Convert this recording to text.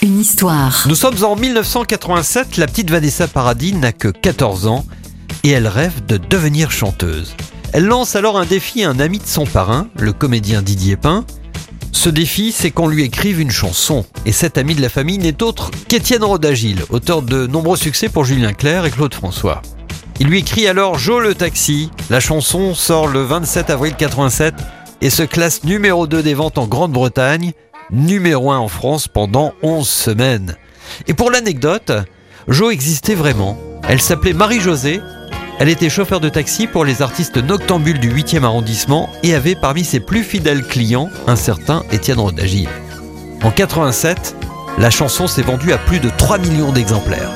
Une histoire. Nous sommes en 1987, la petite Vanessa Paradis n'a que 14 ans et elle rêve de devenir chanteuse. Elle lance alors un défi à un ami de son parrain, le comédien Didier Pain. Ce défi, c'est qu'on lui écrive une chanson. Et cet ami de la famille n'est autre qu'Étienne Rodagil, auteur de nombreux succès pour Julien Clerc et Claude François. Il lui écrit alors Joe le taxi. La chanson sort le 27 avril 87 et se classe numéro 2 des ventes en Grande-Bretagne, numéro 1 en France pendant 11 semaines. Et pour l'anecdote, Jo existait vraiment. Elle s'appelait Marie-Josée, elle était chauffeur de taxi pour les artistes noctambules du 8e arrondissement et avait parmi ses plus fidèles clients un certain Étienne Rodagil. En 87, la chanson s'est vendue à plus de 3 millions d'exemplaires.